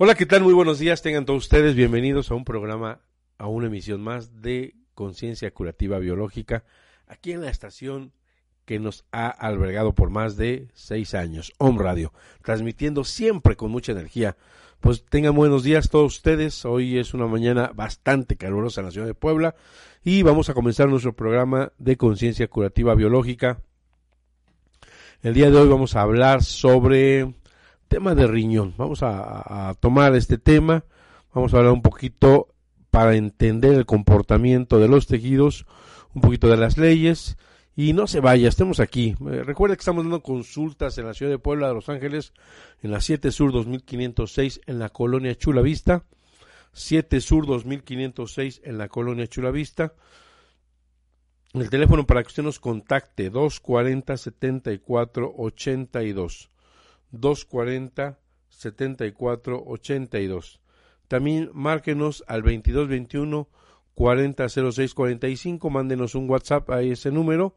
Hola, ¿qué tal? Muy buenos días. Tengan todos ustedes bienvenidos a un programa, a una emisión más de Conciencia Curativa Biológica, aquí en la estación que nos ha albergado por más de seis años, Home Radio, transmitiendo siempre con mucha energía. Pues tengan buenos días todos ustedes. Hoy es una mañana bastante calurosa en la ciudad de Puebla y vamos a comenzar nuestro programa de Conciencia Curativa Biológica. El día de hoy vamos a hablar sobre tema de riñón. Vamos a, tomar este tema, vamos a hablar un poquito para entender el comportamiento de los tejidos, un poquito de las leyes y no se vaya, estemos aquí. Eh, recuerda que estamos dando consultas en la ciudad de Puebla de Los Ángeles, en la 7 Sur 2506 en la colonia Chula Vista, 7 Sur 2506 en la colonia Chula Vista. El teléfono para que usted nos contacte 240 74 82. 240 74 82. También márquenos al 2221 4006 45, mándenos un WhatsApp a ese número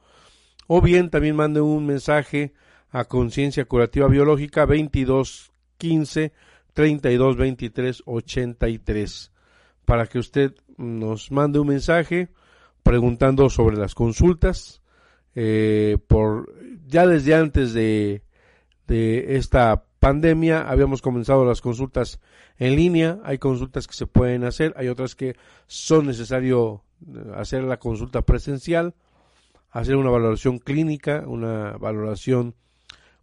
o bien también mande un mensaje a Conciencia Curativa Biológica 2215 32 23 83 para que usted nos mande un mensaje preguntando sobre las consultas eh, por ya desde antes de de esta pandemia habíamos comenzado las consultas en línea, hay consultas que se pueden hacer, hay otras que son necesario eh, hacer la consulta presencial, hacer una valoración clínica, una valoración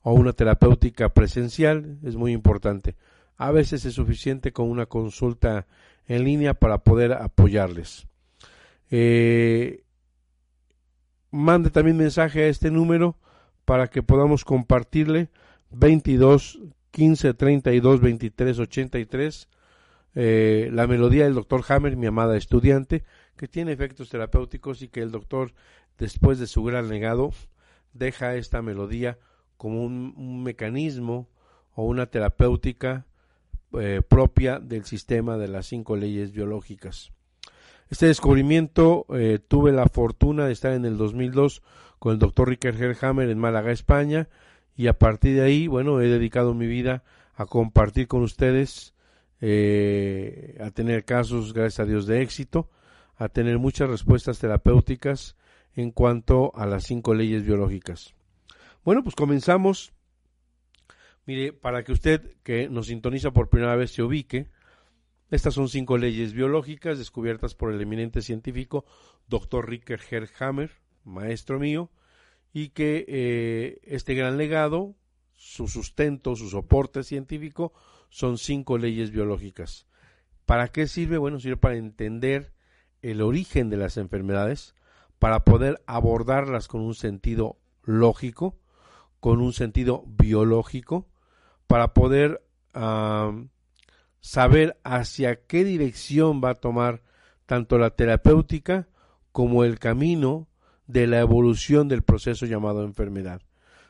o una terapéutica presencial, es muy importante. A veces es suficiente con una consulta en línea para poder apoyarles. Eh, mande también mensaje a este número para que podamos compartirle 22 15 32 23 83 eh, la melodía del doctor Hammer, mi amada estudiante, que tiene efectos terapéuticos y que el doctor, después de su gran legado, deja esta melodía como un, mecanismo o una terapéutica eh, propia del sistema de las cinco leyes biológicas. Este descubrimiento eh, tuve la fortuna de estar en el 2002 con el doctor Richard Hammer en Málaga, España, y a partir de ahí, bueno, he dedicado mi vida a compartir con ustedes, eh, a tener casos, gracias a Dios, de éxito, a tener muchas respuestas terapéuticas en cuanto a las cinco leyes biológicas. Bueno, pues comenzamos. Mire, para que usted que nos sintoniza por primera vez se ubique, estas son cinco leyes biológicas descubiertas por el eminente científico Dr. Ricker Herhammer, maestro mío, y que eh, este gran legado, su sustento, su soporte científico, son cinco leyes biológicas. ¿Para qué sirve? Bueno, sirve para entender el origen de las enfermedades, para poder abordarlas con un sentido lógico, con un sentido biológico, para poder saber hacia qué dirección va a tomar tanto la terapéutica como el camino de la evolución del proceso llamado enfermedad.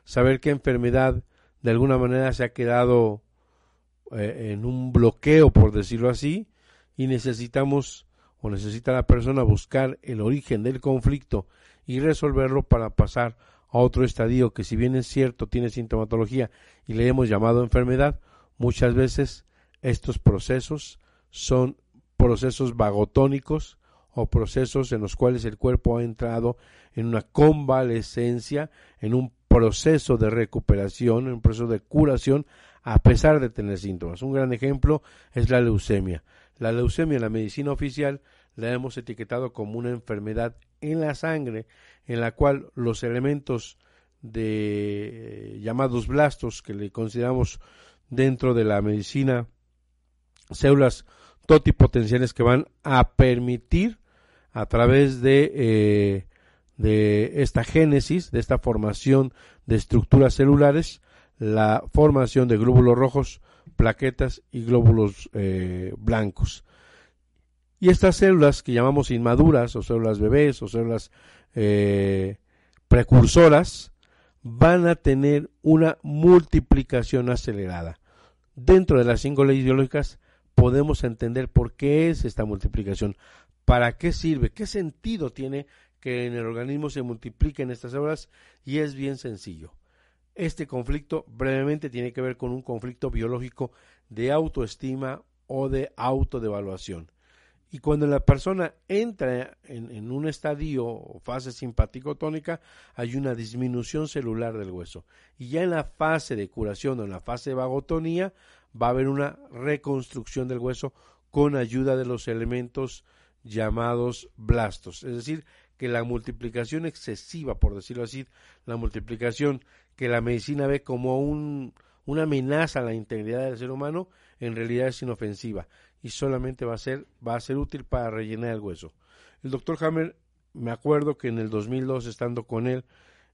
Saber qué enfermedad de alguna manera se ha quedado eh, en un bloqueo, por decirlo así, y necesitamos o necesita la persona buscar el origen del conflicto y resolverlo para pasar a otro estadio que si bien es cierto tiene sintomatología y le hemos llamado enfermedad, muchas veces estos procesos son procesos vagotónicos o procesos en los cuales el cuerpo ha entrado en una convalescencia, en un proceso de recuperación, en un proceso de curación, a pesar de tener síntomas. Un gran ejemplo es la leucemia. La leucemia en la medicina oficial la hemos etiquetado como una enfermedad en la sangre en la cual los elementos de eh, llamados blastos que le consideramos dentro de la medicina células totipotenciales que van a permitir a través de, eh, de esta génesis, de esta formación de estructuras celulares, la formación de glóbulos rojos, plaquetas y glóbulos eh, blancos. Y estas células que llamamos inmaduras o células bebés o células eh, precursoras van a tener una multiplicación acelerada. Dentro de las cinco leyes biológicas podemos entender por qué es esta multiplicación, para qué sirve, qué sentido tiene que en el organismo se multipliquen estas células y es bien sencillo. Este conflicto brevemente tiene que ver con un conflicto biológico de autoestima o de autodevaluación. Y cuando la persona entra en, un estadio o fase simpático-tónica, hay una disminución celular del hueso. Y ya en la fase de curación o en la fase de vagotonía, va a haber una reconstrucción del hueso con ayuda de los elementos llamados blastos. Es decir, que la multiplicación excesiva, por decirlo así, la multiplicación que la medicina ve como un, una amenaza a la integridad del ser humano, en realidad es inofensiva y solamente va a ser, va a ser útil para rellenar el hueso. El doctor Hammer, me acuerdo que en el 2002, estando con él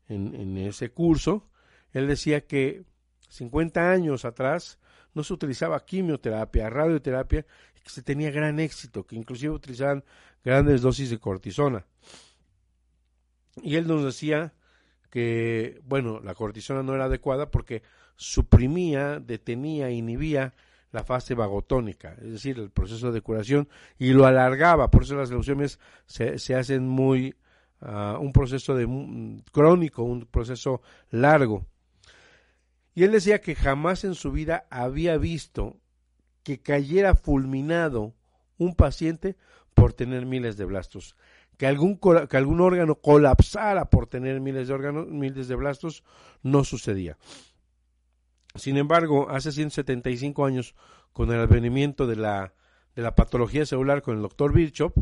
en, ese curso, él decía que 50 años atrás no se utilizaba quimioterapia, radioterapia, que se tenía gran éxito, que inclusive utilizaban grandes dosis de cortisona. Y él nos decía que, bueno, la cortisona no era adecuada porque suprimía, detenía, inhibía la fase vagotónica, es decir, el proceso de curación, y lo alargaba, por eso las leucemias se, hacen muy, uh, un proceso de, crónico, un proceso largo. Y él decía que jamás en su vida había visto que cayera fulminado un paciente por tener miles de blastos. Que algún, que algún órgano colapsara por tener miles de órganos, miles de blastos, no sucedía. Sin embargo, hace 175 años, con el advenimiento de la, de la patología celular con el doctor Birchhoff,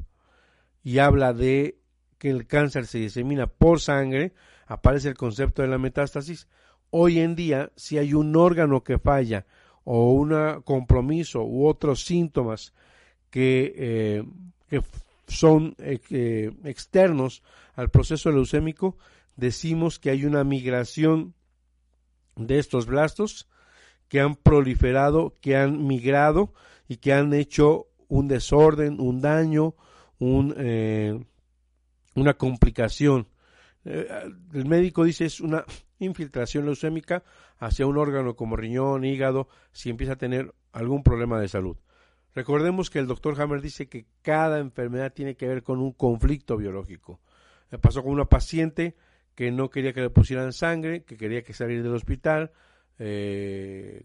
y habla de que el cáncer se disemina por sangre, aparece el concepto de la metástasis. Hoy en día, si hay un órgano que falla o un compromiso u otros síntomas que, eh, que son eh, externos al proceso leucémico, decimos que hay una migración de estos blastos que han proliferado, que han migrado y que han hecho un desorden, un daño, un, eh, una complicación. Eh, el médico dice es una infiltración leucémica hacia un órgano como riñón, hígado, si empieza a tener algún problema de salud. Recordemos que el doctor Hammer dice que cada enfermedad tiene que ver con un conflicto biológico. Me pasó con una paciente que no quería que le pusieran sangre, que quería que salir del hospital eh,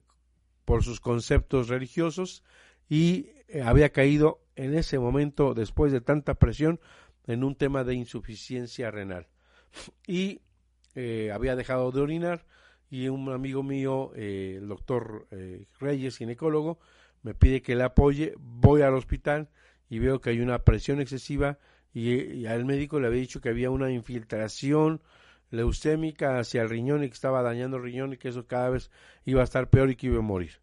por sus conceptos religiosos y eh, había caído en ese momento, después de tanta presión, en un tema de insuficiencia renal. Y eh, había dejado de orinar y un amigo mío, el doctor Reyes, ginecólogo, me pide que le apoye, voy al hospital y veo que hay una presión excesiva y, al médico le había dicho que había una infiltración leucémica hacia el riñón y que estaba dañando el riñón y que eso cada vez iba a estar peor y que iba a morir.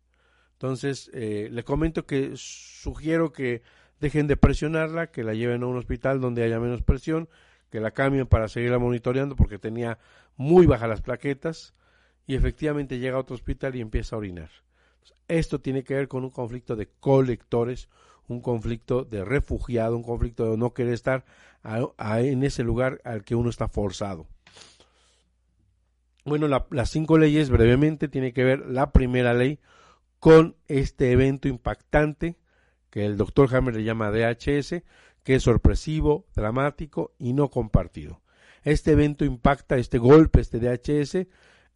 Entonces, eh, le comento que sugiero que dejen de presionarla, que la lleven a un hospital donde haya menos presión, que la cambien para seguirla monitoreando porque tenía muy bajas las plaquetas y efectivamente llega a otro hospital y empieza a orinar. Esto tiene que ver con un conflicto de colectores, un conflicto de refugiado, un conflicto de no querer estar en ese lugar al que uno está forzado. Bueno, las cinco leyes brevemente tiene que ver la primera ley con este evento impactante que el doctor Hammer le llama DHS, que es sorpresivo, dramático y no compartido. Este evento impacta, este golpe, este DHS,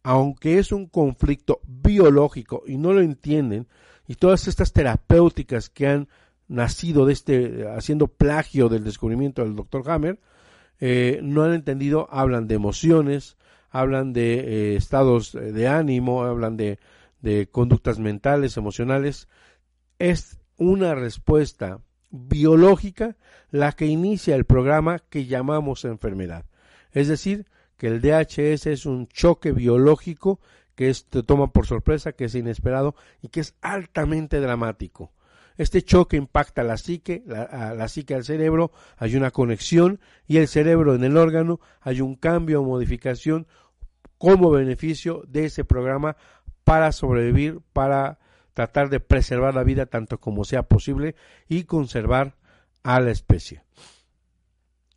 aunque es un conflicto biológico y no lo entienden, y todas estas terapéuticas que han nacido de este, haciendo plagio del descubrimiento del doctor Hammer, eh, no han entendido, hablan de emociones, hablan de eh, estados de ánimo, hablan de, de conductas mentales, emocionales, es una respuesta biológica la que inicia el programa que llamamos enfermedad. Es decir, que el DHS es un choque biológico que te toma por sorpresa, que es inesperado y que es altamente dramático. Este choque impacta la psique, la, la psique al cerebro, hay una conexión y el cerebro en el órgano, hay un cambio o modificación como beneficio de ese programa para sobrevivir, para tratar de preservar la vida tanto como sea posible y conservar a la especie.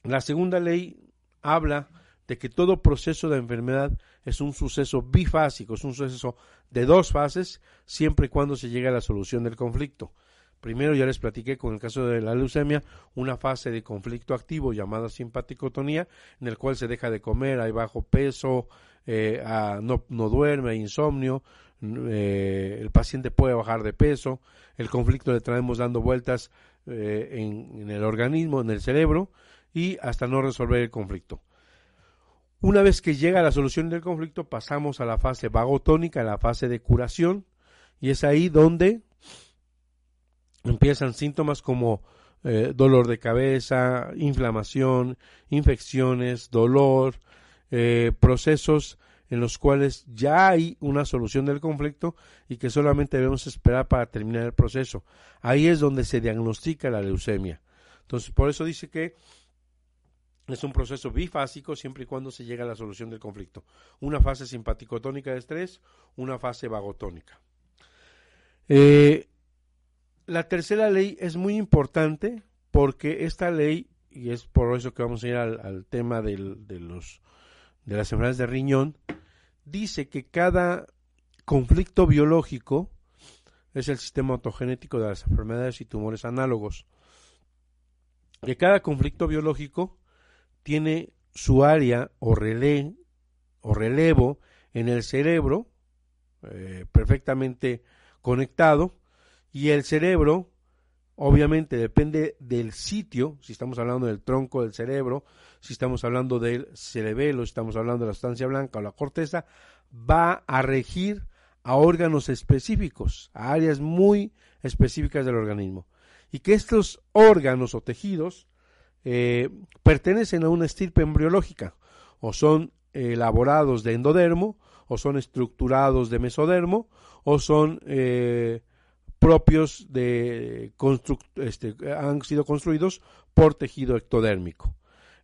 La segunda ley habla de que todo proceso de enfermedad es un suceso bifásico, es un suceso de dos fases, siempre y cuando se llegue a la solución del conflicto. Primero ya les platiqué con el caso de la leucemia, una fase de conflicto activo llamada simpaticotonía, en el cual se deja de comer, hay bajo peso, eh, no, no, duerme, hay insomnio, eh, el paciente puede bajar de peso, el conflicto le traemos dando vueltas eh, en, el organismo, en el cerebro, y hasta no resolver el conflicto. Una vez que llega la solución del conflicto, pasamos a la fase vagotónica, a la fase de curación, y es ahí donde empiezan síntomas como eh, dolor de cabeza, inflamación, infecciones, dolor, procesos en los cuales ya hay una solución del conflicto y que solamente debemos esperar para terminar el proceso. Ahí es donde se diagnostica la leucemia. Entonces, por eso dice que es un proceso bifásico siempre y cuando se llega a la solución del conflicto. Una fase simpaticotónica de estrés, una fase vagotónica. Eh, la tercera ley es muy importante porque esta ley, y es por eso que vamos a ir al, tema de, los, de las enfermedades de riñón, dice que cada conflicto biológico es el sistema autogenético de las enfermedades y tumores análogos. Que cada conflicto biológico tiene su área o relé o relevo en el cerebro eh, perfectamente conectado y el cerebro, obviamente, depende del sitio, si estamos hablando del tronco del cerebro, si estamos hablando del cerebelo, si estamos hablando de la sustancia blanca o la corteza, va a regir a órganos específicos, a áreas muy específicas del organismo. Y que estos órganos o tejidos eh, pertenecen a una estirpe embriológica, o son elaborados de endodermo, o son estructurados de mesodermo, o son eh, propios de este, han sido construidos por tejido ectodérmico.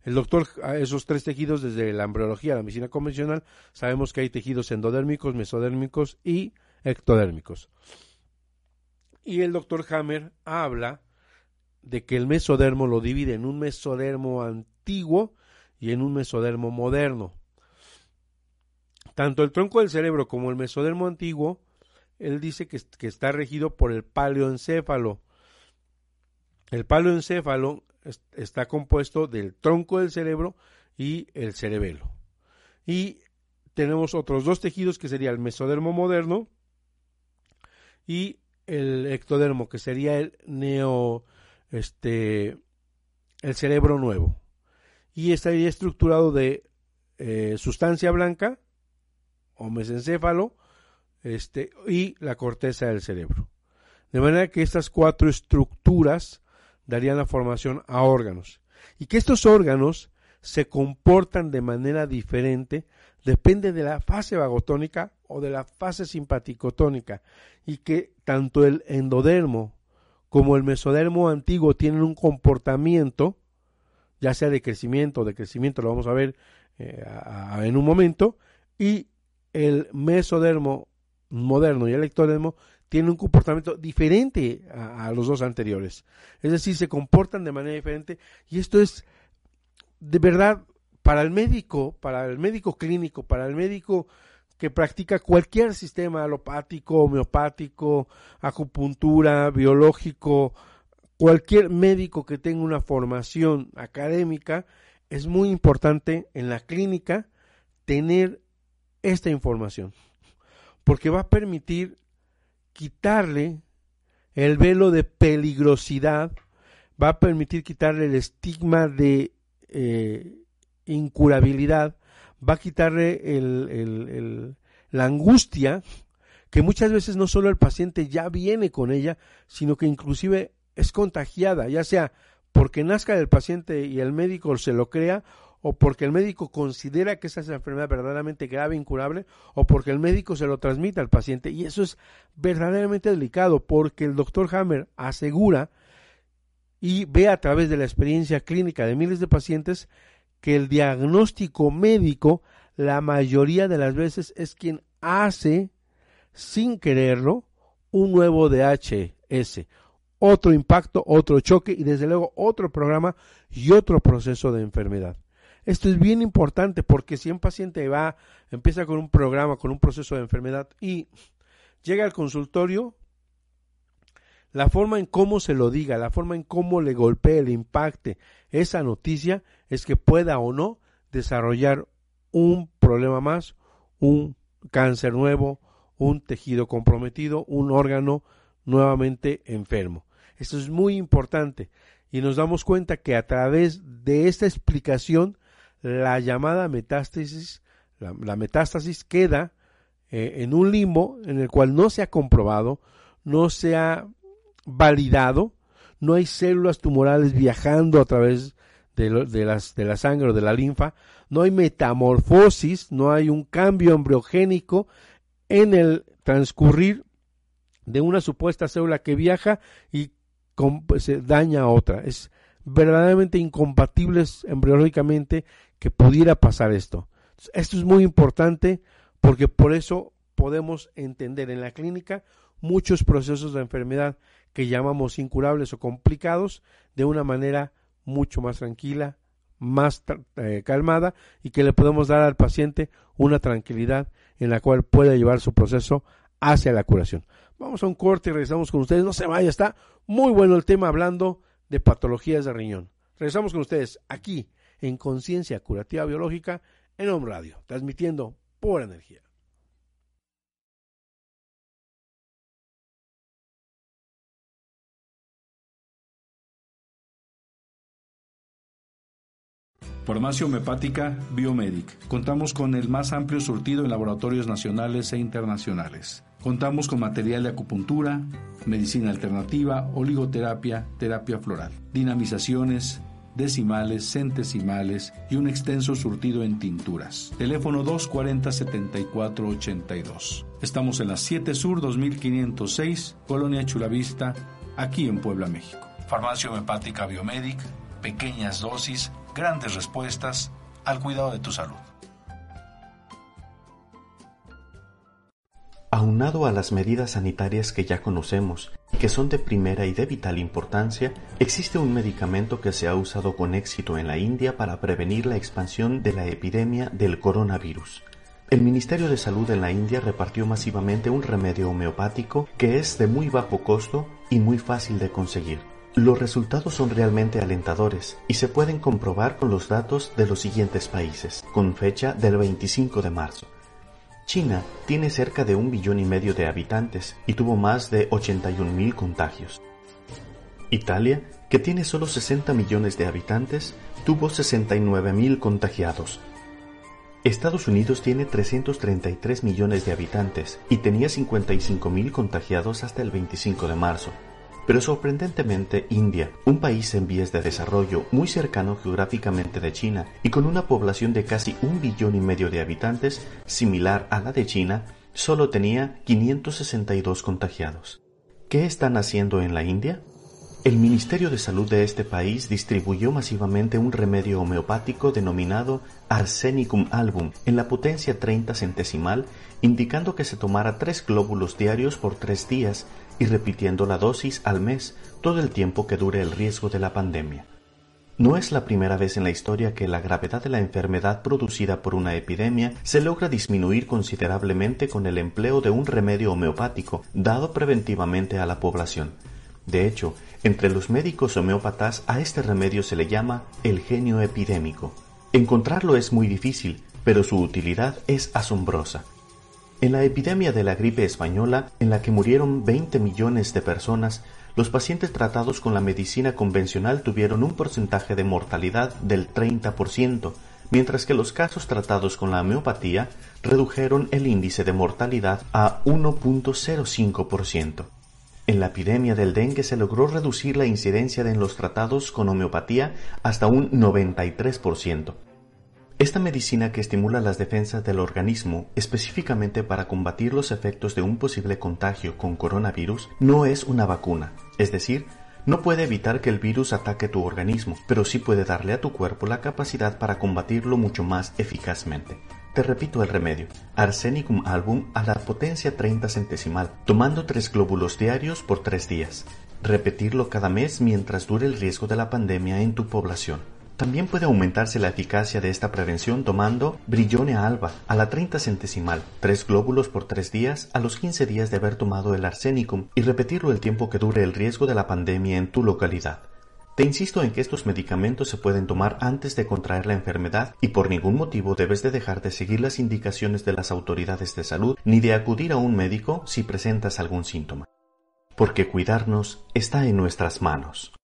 El doctor, esos tres tejidos, desde la embriología la medicina convencional, sabemos que hay tejidos endodérmicos, mesodérmicos y ectodérmicos. Y el doctor Hammer habla de que el mesodermo lo divide en un mesodermo antiguo y en un mesodermo moderno. Tanto el tronco del cerebro como el mesodermo antiguo él dice que, está regido por el paleoencéfalo. El paleoencéfalo está compuesto del tronco del cerebro y el cerebelo. Y tenemos otros dos tejidos que sería el mesodermo moderno y el ectodermo, que sería el neo, este, el cerebro nuevo. Y estaría estructurado de eh, sustancia blanca o mesencéfalo este, y la corteza del cerebro. De manera que estas cuatro estructuras darían la formación a órganos. Y que estos órganos se comportan de manera diferente depende de la fase vagotónica o de la fase simpaticotónica y que tanto el endodermo como el mesodermo antiguo tienen un comportamiento ya sea de crecimiento o de crecimiento lo vamos a ver eh, en un momento y el mesodermo moderno y el ectodermo tienen un comportamiento diferente a, los dos anteriores. Es decir, se comportan de manera diferente y esto es de verdad para el médico, para el médico clínico, para el médico que practica cualquier sistema alopático, homeopático, acupuntura, biológico, cualquier médico que tenga una formación académica, es muy importante en la clínica tener esta información porque va a permitir quitarle el velo de peligrosidad, va a permitir quitarle el estigma de eh, incurabilidad, va a quitarle la angustia que muchas veces no solo el paciente ya viene con ella, sino que inclusive es contagiada, ya sea porque nazca del paciente y el médico se lo crea, o porque el médico considera que esa enfermedad verdaderamente grave, incurable, o porque el médico se lo transmite al paciente. Y eso es verdaderamente delicado, porque el doctor Hammer asegura y ve a través de la experiencia clínica de miles de pacientes que el diagnóstico médico la mayoría de las veces es quien hace sin quererlo un nuevo DHS, otro impacto, otro choque y desde luego otro programa y otro proceso de enfermedad. Esto es bien importante porque si un paciente va, empieza con un programa, con un proceso de enfermedad y llega al consultorio, la forma en cómo se lo diga, la forma en cómo le golpee, le impacte esa noticia es que pueda o no desarrollar un problema más, un cáncer nuevo, un tejido comprometido, un órgano nuevamente enfermo. Esto es muy importante y nos damos cuenta que a través de esta explicación la llamada metástasis, la, metástasis queda eh, en un limbo en el cual no se ha comprobado, no se ha validado, no hay células tumorales viajando a través de, de, las, de la sangre o de la linfa, no hay metamorfosis, no hay un cambio embriogénico en el transcurrir de una supuesta célula que viaja y se daña a otra. Es verdaderamente incompatibles embriológicamente que pudiera pasar esto. Esto es muy importante porque por eso podemos entender en la clínica muchos procesos de enfermedad que llamamos incurables o complicados de una manera mucho más tranquila, más eh, calmada y que le podemos dar al paciente una tranquilidad en la cual pueda llevar su proceso hacia la curación. Vamos a un corte y regresamos con ustedes. No se vaya, está muy bueno el tema hablando de patologías de riñón. Regresamos con ustedes aquí en Conciencia Curativa Biológica en Home Radio, transmitiendo por energía. Farmacia Homeopática Biomedic. Contamos con el más amplio surtido en laboratorios nacionales e internacionales. Contamos con material de acupuntura, medicina alternativa, oligoterapia, terapia floral, dinamizaciones, decimales, centesimales y un extenso surtido en tinturas. Teléfono 240-7482. Estamos en la 7 Sur 2506, Colonia Chulavista, aquí en Puebla, México. Farmacia Homeopática Biomedic, pequeñas dosis grandes respuestas al cuidado de tu salud. Aunado a las medidas sanitarias que ya conocemos y que son de primera y de vital importancia, existe un medicamento que se ha usado con éxito en la India para prevenir la expansión de la epidemia del coronavirus. El Ministerio de Salud en la India repartió masivamente un remedio homeopático que es de muy bajo costo y muy fácil de conseguir. Los resultados son realmente alentadores y se pueden comprobar con los datos de los siguientes países, con fecha del 25 de marzo. China tiene cerca de un billón y medio de habitantes y tuvo más de 81 mil contagios. Italia, que tiene solo 60 millones de habitantes, tuvo 69 mil contagiados. Estados Unidos tiene 333 millones de habitantes y tenía 55 mil contagiados hasta el 25 de marzo. Pero sorprendentemente India, un país en vías de desarrollo muy cercano geográficamente de China y con una población de casi un billón y medio de habitantes, similar a la de China, solo tenía 562 contagiados. ¿Qué están haciendo en la India? El Ministerio de Salud de este país distribuyó masivamente un remedio homeopático denominado Arsenicum album en la potencia 30 centesimal, indicando que se tomara tres glóbulos diarios por tres días y repitiendo la dosis al mes todo el tiempo que dure el riesgo de la pandemia. No es la primera vez en la historia que la gravedad de la enfermedad producida por una epidemia se logra disminuir considerablemente con el empleo de un remedio homeopático dado preventivamente a la población. De hecho, entre los médicos homeópatas a este remedio se le llama el genio epidémico. Encontrarlo es muy difícil, pero su utilidad es asombrosa. En la epidemia de la gripe española, en la que murieron 20 millones de personas, los pacientes tratados con la medicina convencional tuvieron un porcentaje de mortalidad del 30%, mientras que los casos tratados con la homeopatía redujeron el índice de mortalidad a 1.05%. En la epidemia del dengue se logró reducir la incidencia de en los tratados con homeopatía hasta un 93%. Esta medicina que estimula las defensas del organismo específicamente para combatir los efectos de un posible contagio con coronavirus no es una vacuna, es decir, no puede evitar que el virus ataque tu organismo, pero sí puede darle a tu cuerpo la capacidad para combatirlo mucho más eficazmente. Te repito el remedio. Arsenicum album a la potencia 30 centesimal, tomando tres glóbulos diarios por tres días. Repetirlo cada mes mientras dure el riesgo de la pandemia en tu población. También puede aumentarse la eficacia de esta prevención tomando Brillone alba a la 30 centesimal, tres glóbulos por tres días a los 15 días de haber tomado el arsenicum y repetirlo el tiempo que dure el riesgo de la pandemia en tu localidad. Te insisto en que estos medicamentos se pueden tomar antes de contraer la enfermedad y por ningún motivo debes de dejar de seguir las indicaciones de las autoridades de salud ni de acudir a un médico si presentas algún síntoma. Porque cuidarnos está en nuestras manos.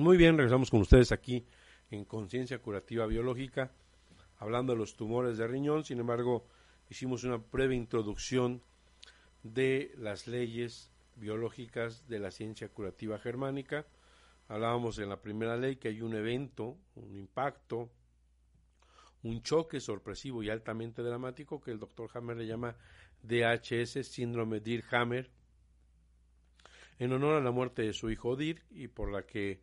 Muy bien, regresamos con ustedes aquí en Conciencia Curativa Biológica, hablando de los tumores de riñón. Sin embargo, hicimos una breve introducción de las leyes biológicas de la ciencia curativa germánica. Hablábamos en la primera ley que hay un evento, un impacto, un choque sorpresivo y altamente dramático que el doctor Hammer le llama DHS, síndrome Dir-Hammer, en honor a la muerte de su hijo Dir y por la que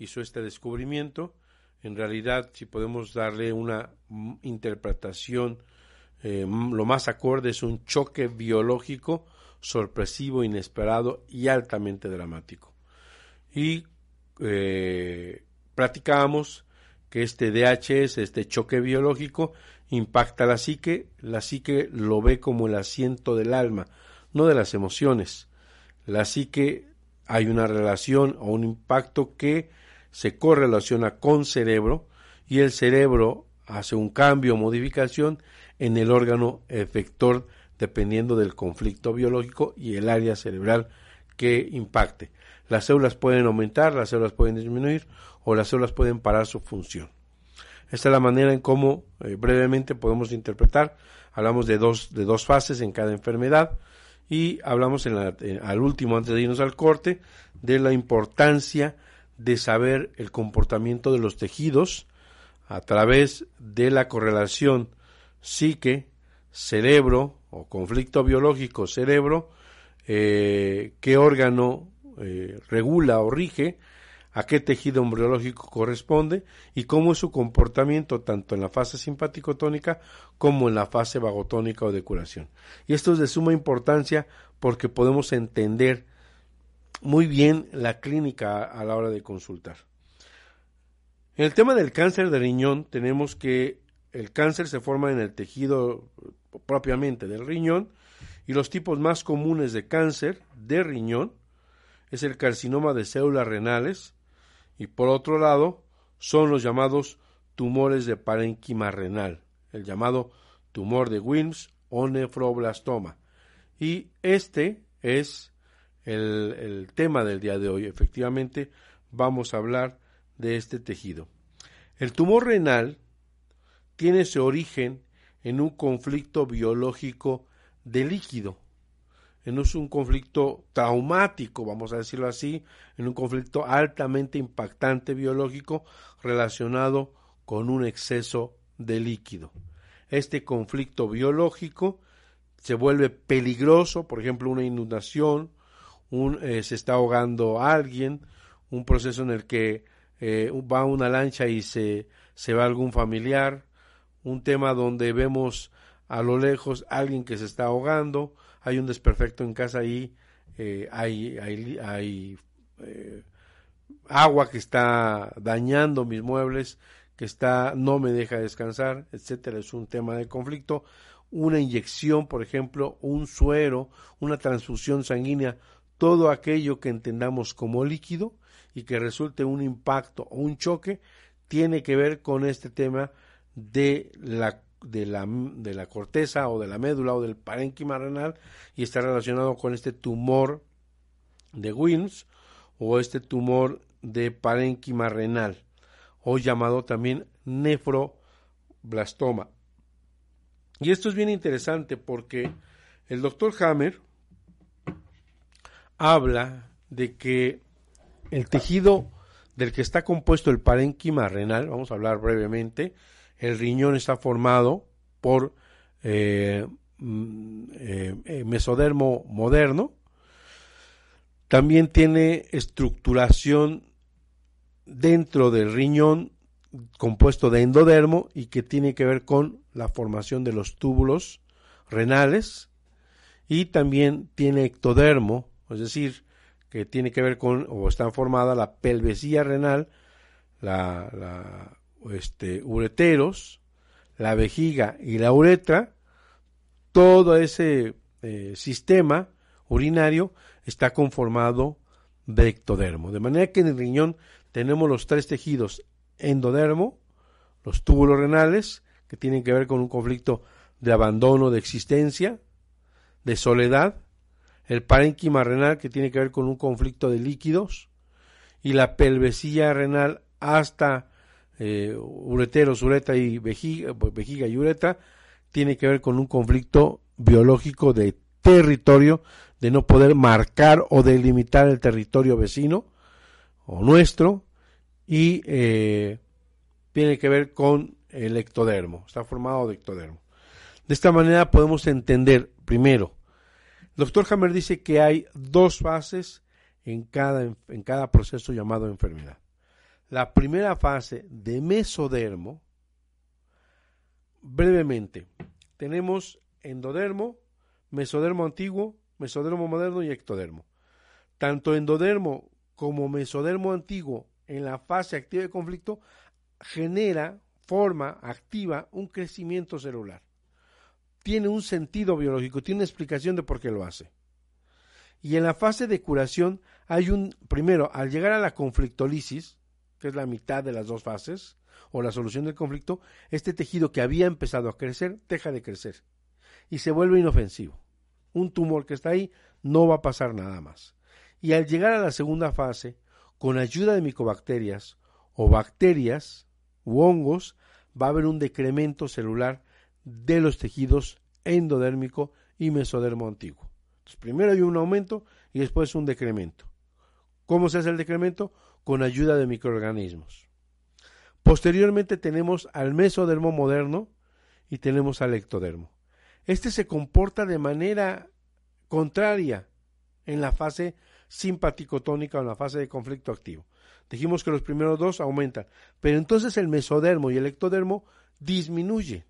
hizo este descubrimiento. En realidad, si podemos darle una interpretación eh, lo más acorde, es un choque biológico sorpresivo, inesperado y altamente dramático. Y eh, que este DHS, este choque biológico, impacta la psique, la psique lo ve como el asiento del alma, no de las emociones. La psique hay una relación o un impacto que se correlaciona con cerebro y el cerebro hace un cambio o modificación en el órgano efector dependiendo del conflicto biológico y el área cerebral que impacte. Las células pueden aumentar, las células pueden disminuir o las células pueden parar su función. Esta es la manera en cómo eh, brevemente podemos interpretar. Hablamos de dos, de dos fases en cada enfermedad y hablamos al último, antes de irnos al corte, de la importancia de saber el comportamiento de los tejidos a través de la correlación psique, cerebro o conflicto biológico cerebro, eh, qué órgano eh, regula o rige, a qué tejido embriológico corresponde y cómo es su comportamiento tanto en la fase simpático-tónica como en la fase vagotónica o de curación. Y esto es de suma importancia porque podemos entender muy bien la clínica a la hora de consultar. En el tema del cáncer de riñón tenemos que el cáncer se forma en el tejido propiamente del riñón y los tipos más comunes de cáncer de riñón es el carcinoma de células renales y por otro lado son los llamados tumores de parénquima renal, el llamado tumor de Wilms o nefroblastoma. Y este es el, tema del día de hoy. Efectivamente, vamos a hablar de este tejido. El tumor renal tiene su origen en un conflicto biológico de líquido, en un conflicto traumático, vamos a decirlo así, en un conflicto altamente impactante biológico relacionado con un exceso de líquido. Este conflicto biológico se vuelve peligroso, por ejemplo, una inundación, un, eh, se está ahogando alguien, un proceso en el que eh, va una lancha y se, se va algún familiar, un tema donde vemos a lo lejos alguien que se está ahogando, hay un desperfecto en casa ahí, eh, hay, hay agua que está dañando mis muebles, que está no me deja descansar, etcétera, es un tema de conflicto, una inyección, por ejemplo, un suero, una transfusión sanguínea todo aquello que entendamos como líquido y que resulte un impacto o un choque tiene que ver con este tema de la de la, de la corteza o de la médula o del parénquima renal y está relacionado con este tumor de Wilms o este tumor de parénquima renal o llamado también nefroblastoma. Y esto es bien interesante porque el doctor Hammer habla de que el tejido del que está compuesto el parénquima renal, vamos a hablar brevemente, el riñón está formado por eh, mm, eh, eh, mesodermo moderno, también tiene estructuración dentro del riñón compuesto de endodermo y que tiene que ver con la formación de los túbulos renales. Y también tiene ectodermo, es decir, que tiene que ver con o está formada la pelvesía renal, la, la este, ureteros, la vejiga y la uretra, todo ese eh, sistema urinario está conformado de ectodermo. De manera que en el riñón tenemos los tres tejidos endodermo, los túbulos renales, que tienen que ver con un conflicto de abandono de existencia, de soledad, el parénquima renal, que tiene que ver con un conflicto de líquidos, y la pelvesía renal hasta eh, ureteros, y vejiga, pues, vejiga y uretra, tiene que ver con un conflicto biológico de territorio, de no poder marcar o delimitar el territorio vecino o nuestro, y eh, tiene que ver con el ectodermo, está formado de ectodermo. De esta manera podemos entender, primero, doctor Hammer dice que hay dos fases en cada, en cada proceso llamado enfermedad la primera fase de mesodermo, brevemente, tenemos endodermo, mesodermo antiguo, mesodermo moderno y ectodermo. Tanto endodermo como mesodermo antiguo en la fase activa de conflicto genera, forma, activa un crecimiento celular. Tiene un sentido biológico, tiene una explicación de por qué lo hace. Y en la fase de curación hay un, primero, al llegar a la conflictolisis, que es la mitad de las dos fases, o la solución del conflicto, este tejido que había empezado a crecer deja de crecer y se vuelve inofensivo. Un tumor que está ahí no va a pasar nada más. Y al llegar a la segunda fase, con ayuda de micobacterias o bacterias u hongos, va a haber un decremento celular de los tejidos endodérmico y mesodermo antiguo. Primero hay un aumento y después un decremento. ¿Cómo se hace el decremento? con ayuda de microorganismos. Posteriormente tenemos al mesodermo moderno y tenemos al ectodermo. Este se comporta de manera contraria en la fase simpaticotónica o en la fase de conflicto activo. Dijimos que los primeros dos aumentan, pero entonces el mesodermo y el ectodermo disminuyen,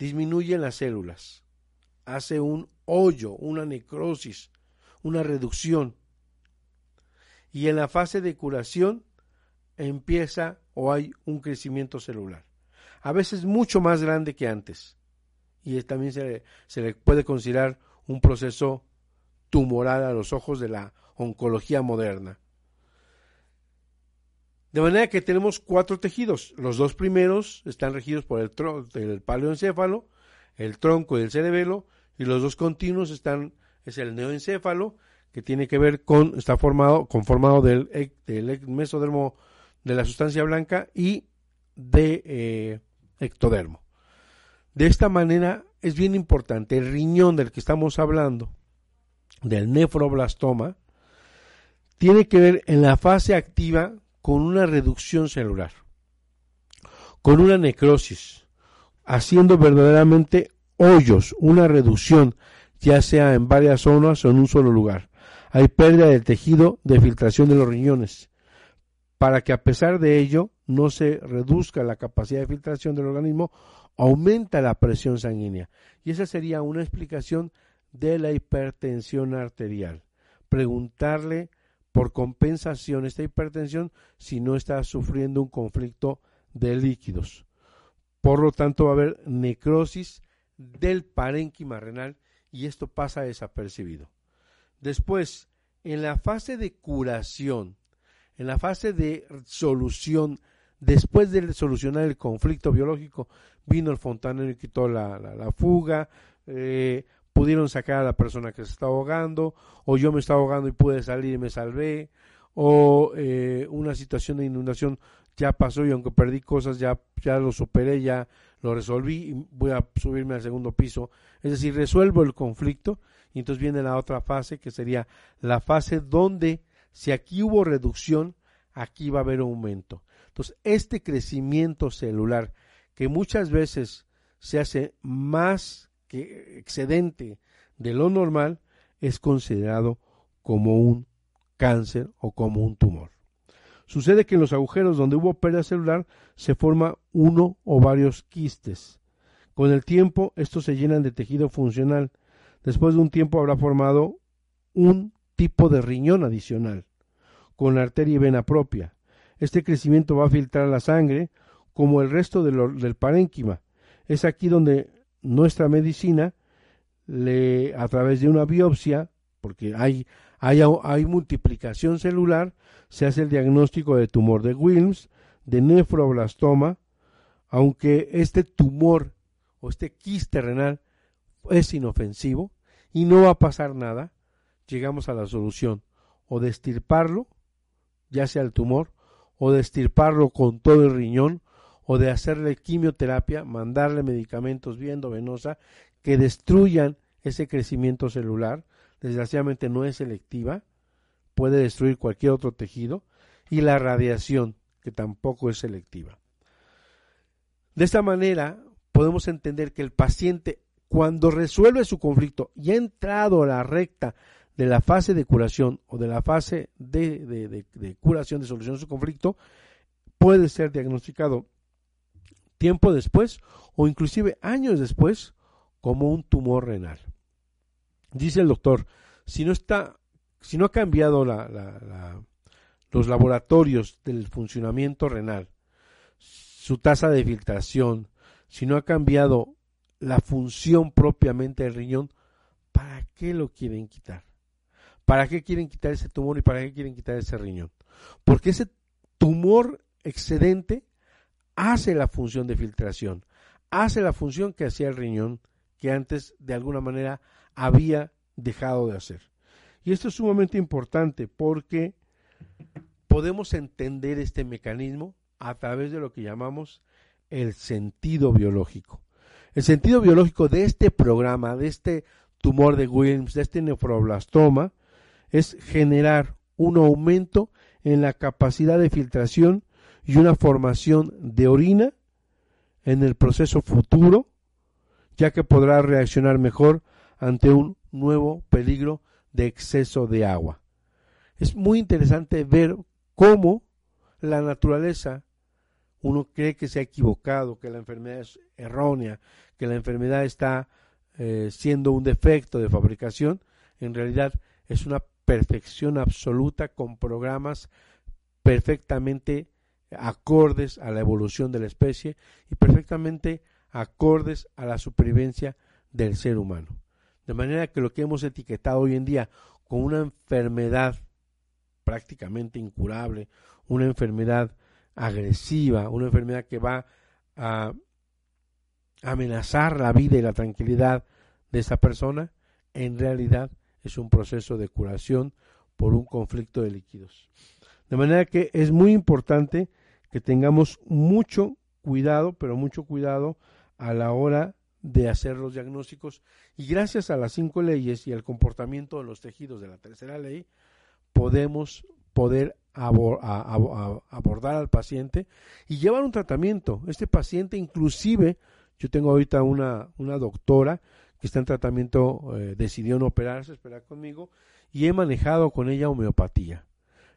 disminuyen las células, hace un hoyo, una necrosis, una reducción y en la fase de curación empieza o hay un crecimiento celular. A veces mucho más grande que antes. Y también se le, puede considerar un proceso tumoral a los ojos de la oncología moderna. De manera que tenemos cuatro tejidos. Los dos primeros están regidos por el, el paleoencéfalo, el tronco y el cerebelo, y los dos continuos están, es el neoencéfalo que tiene que ver con, está formado, conformado del, del mesodermo de la sustancia blanca y de eh, ectodermo. De esta manera es bien importante, el riñón del que estamos hablando, del nefroblastoma, tiene que ver en la fase activa con una reducción celular, con una necrosis, haciendo verdaderamente hoyos, una reducción, ya sea en varias zonas o en un solo lugar hay pérdida del tejido de filtración de los riñones, para que a pesar de ello no se reduzca la capacidad de filtración del organismo, aumenta la presión sanguínea. Y esa sería una explicación de la hipertensión arterial. Preguntarle por compensación esta hipertensión si no está sufriendo un conflicto de líquidos. Por lo tanto, va a haber necrosis del parénquima renal y esto pasa desapercibido. Después, en la fase de curación, en la fase de solución después de solucionar el conflicto biológico, vino el fontanero y quitó la, la, fuga, eh, pudieron sacar a la persona que se está ahogando, o yo me estaba ahogando y pude salir y me salvé, o eh, una situación de inundación ya pasó y aunque perdí cosas ya, ya lo superé, ya lo resolví y voy a subirme al segundo piso. Es decir, resuelvo el conflicto y entonces viene la otra fase que sería la fase donde si aquí hubo reducción, aquí va a haber aumento. Entonces, este crecimiento celular que muchas veces se hace más que excedente de lo normal, es considerado como un cáncer o como un tumor. Sucede que en los agujeros donde hubo pérdida celular se forma uno o varios quistes. Con el tiempo estos se llenan de tejido funcional. Después de un tiempo habrá formado un tipo de riñón adicional, con arteria y vena propia. Este crecimiento va a filtrar la sangre como el resto del parénquima. Es aquí donde nuestra medicina, le, a través de una biopsia, porque hay, hay, hay multiplicación celular, se hace el diagnóstico de tumor de Wilms, de nefroblastoma, aunque este tumor o este quiste renal es inofensivo y no va a pasar nada, llegamos a la solución. O de ya sea el tumor, o de con todo el riñón o de hacerle quimioterapia, mandarle medicamentos viendo venosa que destruyan ese crecimiento celular. Desgraciadamente no es selectiva, puede destruir cualquier otro tejido y la radiación, que tampoco es selectiva. De esta manera podemos entender que el paciente cuando resuelve su conflicto y ha entrado a la recta de la fase de curación o de la fase de, curación, de solución de su conflicto, puede ser diagnosticado tiempo después o inclusive años después como un tumor renal. Dice el doctor, si no está, si no ha cambiado los laboratorios del funcionamiento renal, su tasa de filtración, si no ha cambiado la función propiamente del riñón, ¿para qué lo quieren quitar? ¿Para qué quieren quitar ese tumor y para qué quieren quitar ese riñón? Porque ese tumor excedente hace la función de filtración, hace la función que hacía el riñón que antes de alguna manera había dejado de hacer. Y esto es sumamente importante porque podemos entender este mecanismo a través de lo que llamamos el sentido biológico. El sentido biológico de este programa, de este tumor de Wilms, de este nefroblastoma, es generar un aumento en la capacidad de filtración y una formación de orina en el proceso futuro, ya que podrá reaccionar mejor ante un nuevo peligro de exceso de agua. Es muy interesante ver cómo la naturaleza, uno cree que se ha equivocado, que la enfermedad es errónea, que la enfermedad está eh, siendo un defecto de fabricación, en realidad es una perfección absoluta con programas perfectamente acordes a la evolución de la especie y perfectamente acordes a la supervivencia del ser humano. De manera que lo que hemos etiquetado hoy en día como una enfermedad prácticamente incurable, una enfermedad agresiva, una enfermedad que va a amenazar la vida y la tranquilidad de esa persona, en realidad es un proceso de curación por un conflicto de líquidos. De manera que es muy importante que tengamos mucho cuidado, pero mucho cuidado a la hora de hacer los diagnósticos y gracias a las cinco leyes y al comportamiento de los tejidos de la tercera ley podemos poder abordar al paciente y llevar un tratamiento. Este paciente inclusive, yo tengo ahorita una, una doctora que está en tratamiento, eh, decidió no operarse, esperar conmigo, y he manejado con ella homeopatía.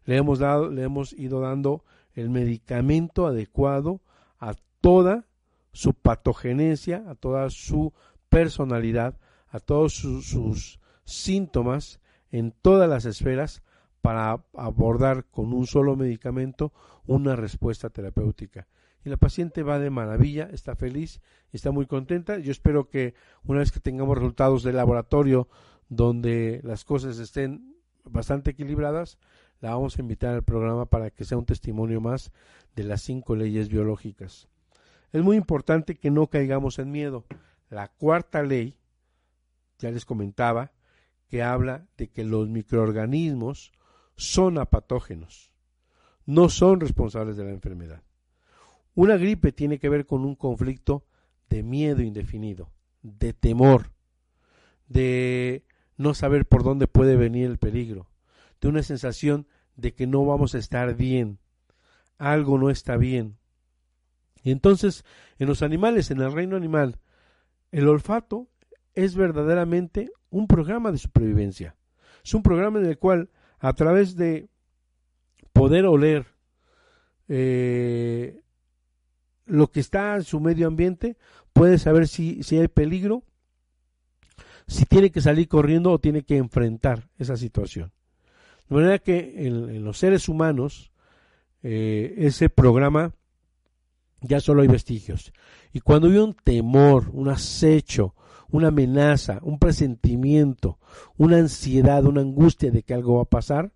Le hemos, dado, le hemos ido dando el medicamento adecuado a toda su patogenesia, a toda su personalidad, a todos sus síntomas en todas las esferas para abordar con un solo medicamento una respuesta terapéutica y la paciente va de maravilla, está feliz, está muy contenta. Yo espero que una vez que tengamos resultados del laboratorio donde las cosas estén bastante equilibradas, la vamos a invitar al programa para que sea un testimonio más de las cinco leyes biológicas. Es muy importante que no caigamos en miedo. La cuarta ley, ya les comentaba, que habla de que los microorganismos son apatógenos, no son responsables de la enfermedad. Una gripe tiene que ver con un conflicto de miedo indefinido, de temor, de no saber por dónde puede venir el peligro, de una sensación de que no vamos a estar bien, algo no está bien. Y entonces, en los animales, en el reino animal, el olfato es verdaderamente un programa de supervivencia. Es un programa en el cual, a través de poder oler eh, lo que está en su medio ambiente, puede saber si, si hay peligro, si tiene que salir corriendo o tiene que enfrentar esa situación. De manera que en, los seres humanos, eh, ese programa ya solo hay vestigios. Y cuando hay un temor, un acecho, una amenaza, un presentimiento, una ansiedad, una angustia de que algo va a pasar,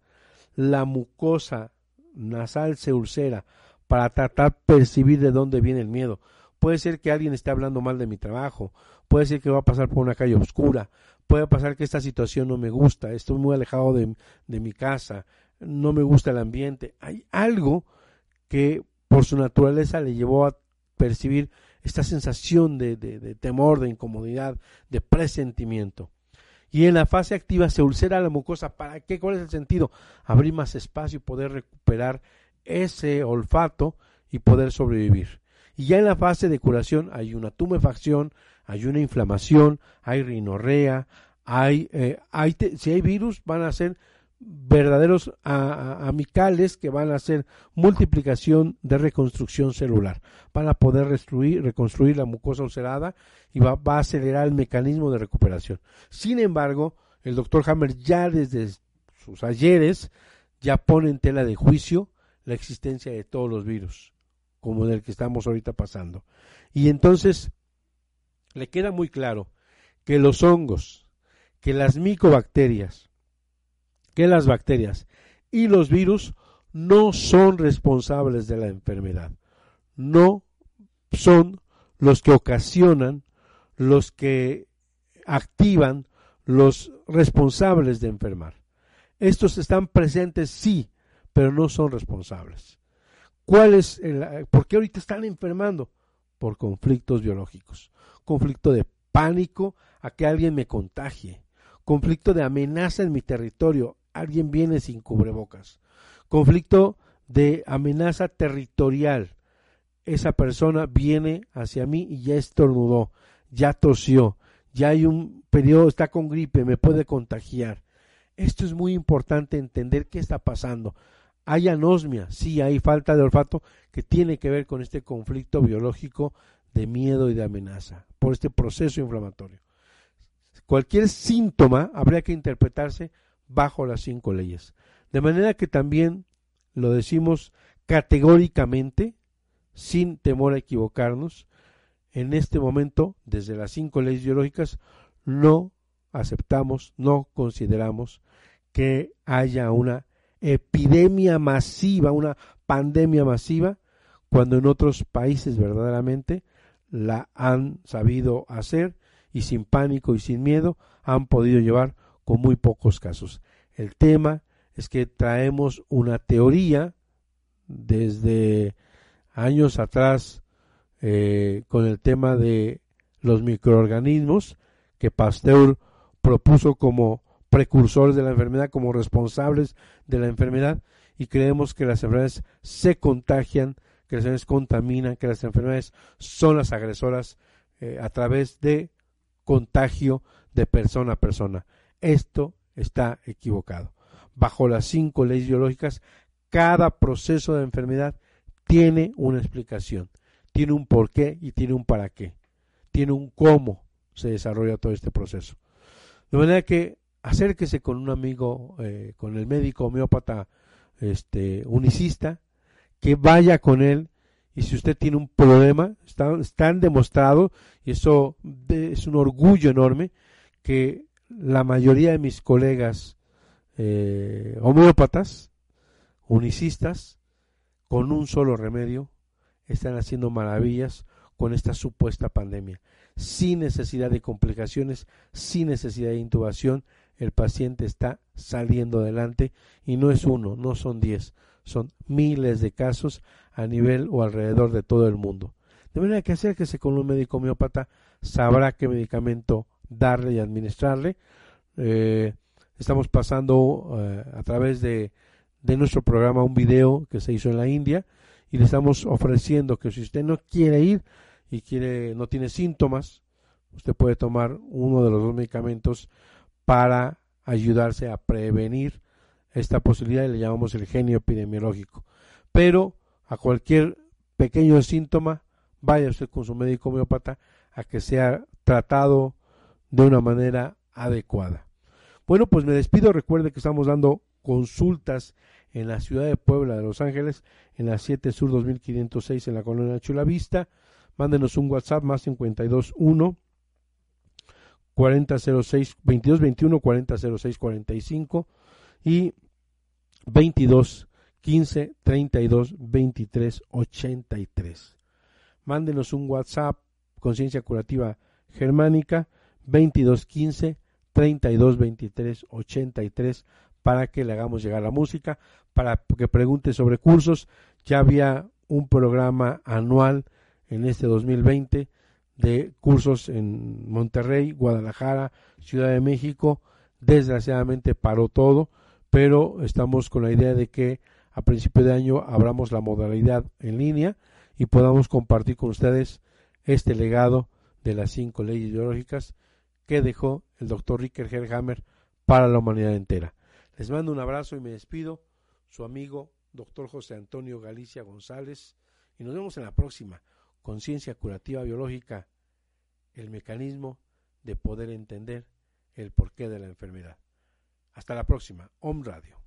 la mucosa nasal se ulcera para tratar de percibir de dónde viene el miedo. Puede ser que alguien esté hablando mal de mi trabajo, puede ser que va a pasar por una calle oscura, puede pasar que esta situación no me gusta, estoy muy alejado de, de mi casa, no me gusta el ambiente. Hay algo que por su naturaleza le llevó a percibir esta sensación de, de, temor, de incomodidad, de presentimiento. Y en la fase activa se ulcera la mucosa. ¿Para qué? ¿Cuál es el sentido? Abrir más espacio y poder recuperar ese olfato y poder sobrevivir. Y ya en la fase de curación hay una tumefacción, hay una inflamación, hay rinorrea, hay, eh, si hay virus van a ser verdaderos amicales que van a hacer multiplicación de reconstrucción celular. Van a poder reconstruir la mucosa ulcerada y va, va, a acelerar el mecanismo de recuperación. Sin embargo, el doctor Hammer ya desde sus ayeres ya pone en tela de juicio la existencia de todos los virus, como del que estamos ahorita pasando. Y entonces le queda muy claro que los hongos, que las micobacterias, que las bacterias y los virus no son responsables de la enfermedad. No son los que ocasionan, los que activan, los responsables de enfermar. Estos están presentes, sí, pero no son responsables. ¿Cuál es el, ¿Por qué ahorita están enfermando? Por conflictos biológicos. Conflicto de pánico a que alguien me contagie. Conflicto de amenaza en mi territorio alguien viene sin cubrebocas. Conflicto de amenaza territorial. Esa persona viene hacia mí y ya estornudó, ya tosió, ya hay un periodo, está con gripe, me puede contagiar. Esto es muy importante entender qué está pasando. Hay anosmia, sí, hay falta de olfato que tiene que ver con este conflicto biológico de miedo y de amenaza, por este proceso inflamatorio. Cualquier síntoma habría que interpretarse bajo las cinco leyes. De manera que también lo decimos categóricamente, sin temor a equivocarnos, en este momento, desde las cinco leyes biológicas, no aceptamos, no consideramos que haya una epidemia masiva, una pandemia masiva, cuando en otros países verdaderamente la han sabido hacer y sin pánico y sin miedo han podido llevar con muy pocos casos. El tema es que traemos una teoría desde años atrás eh, con el tema de los microorganismos que Pasteur propuso como precursores de la enfermedad, como responsables de la enfermedad, y creemos que las enfermedades se contagian, que las enfermedades contaminan, que las enfermedades son las agresoras eh, a través de contagio de persona a persona. Esto está equivocado. Bajo las cinco leyes biológicas, cada proceso de enfermedad tiene una explicación, tiene un porqué y tiene un para qué, tiene un cómo se desarrolla todo este proceso. De manera que acérquese con un amigo, eh, con el médico homeópata este, unicista, que vaya con él y si usted tiene un problema, están, están demostrado, y eso es un orgullo enorme, que la mayoría de mis colegas eh, homeópatas unicistas, con un solo remedio, están haciendo maravillas con esta supuesta pandemia. Sin necesidad de complicaciones, sin necesidad de intubación, el paciente está saliendo adelante y no es uno, no son diez, son miles de casos a nivel o alrededor de todo el mundo. De manera que acérquese con un médico homeópata, sabrá qué medicamento darle y administrarle. Eh, estamos pasando eh, a través de, de nuestro programa un video que se hizo en la India y le estamos ofreciendo que si usted no quiere ir y quiere no tiene síntomas, usted puede tomar uno de los dos medicamentos para ayudarse a prevenir esta posibilidad y le llamamos el genio epidemiológico. Pero a cualquier pequeño síntoma, vaya usted con su médico homeópata a que sea tratado de una manera adecuada. Bueno, pues me despido. Recuerde que estamos dando consultas en la ciudad de Puebla de Los Ángeles, en la 7 Sur 2506 en la colonia Chulavista. Mándenos un WhatsApp más 521 4006 2221 4006 45 y 22 15 32 23 83. Mándenos un WhatsApp Conciencia Curativa Germánica 22 15 32 23 83 para que le hagamos llegar la música, para que pregunte sobre cursos. Ya había un programa anual en este 2020 de cursos en Monterrey, Guadalajara, Ciudad de México. Desgraciadamente paró todo, pero estamos con la idea de que a principio de año abramos la modalidad en línea y podamos compartir con ustedes este legado de las cinco leyes biológicas que dejó el doctor Ricker Herhammer para la humanidad entera. Les mando un abrazo y me despido, su amigo doctor José Antonio Galicia González, y nos vemos en la próxima conciencia curativa biológica el mecanismo de poder entender el porqué de la enfermedad. Hasta la próxima. Om Radio.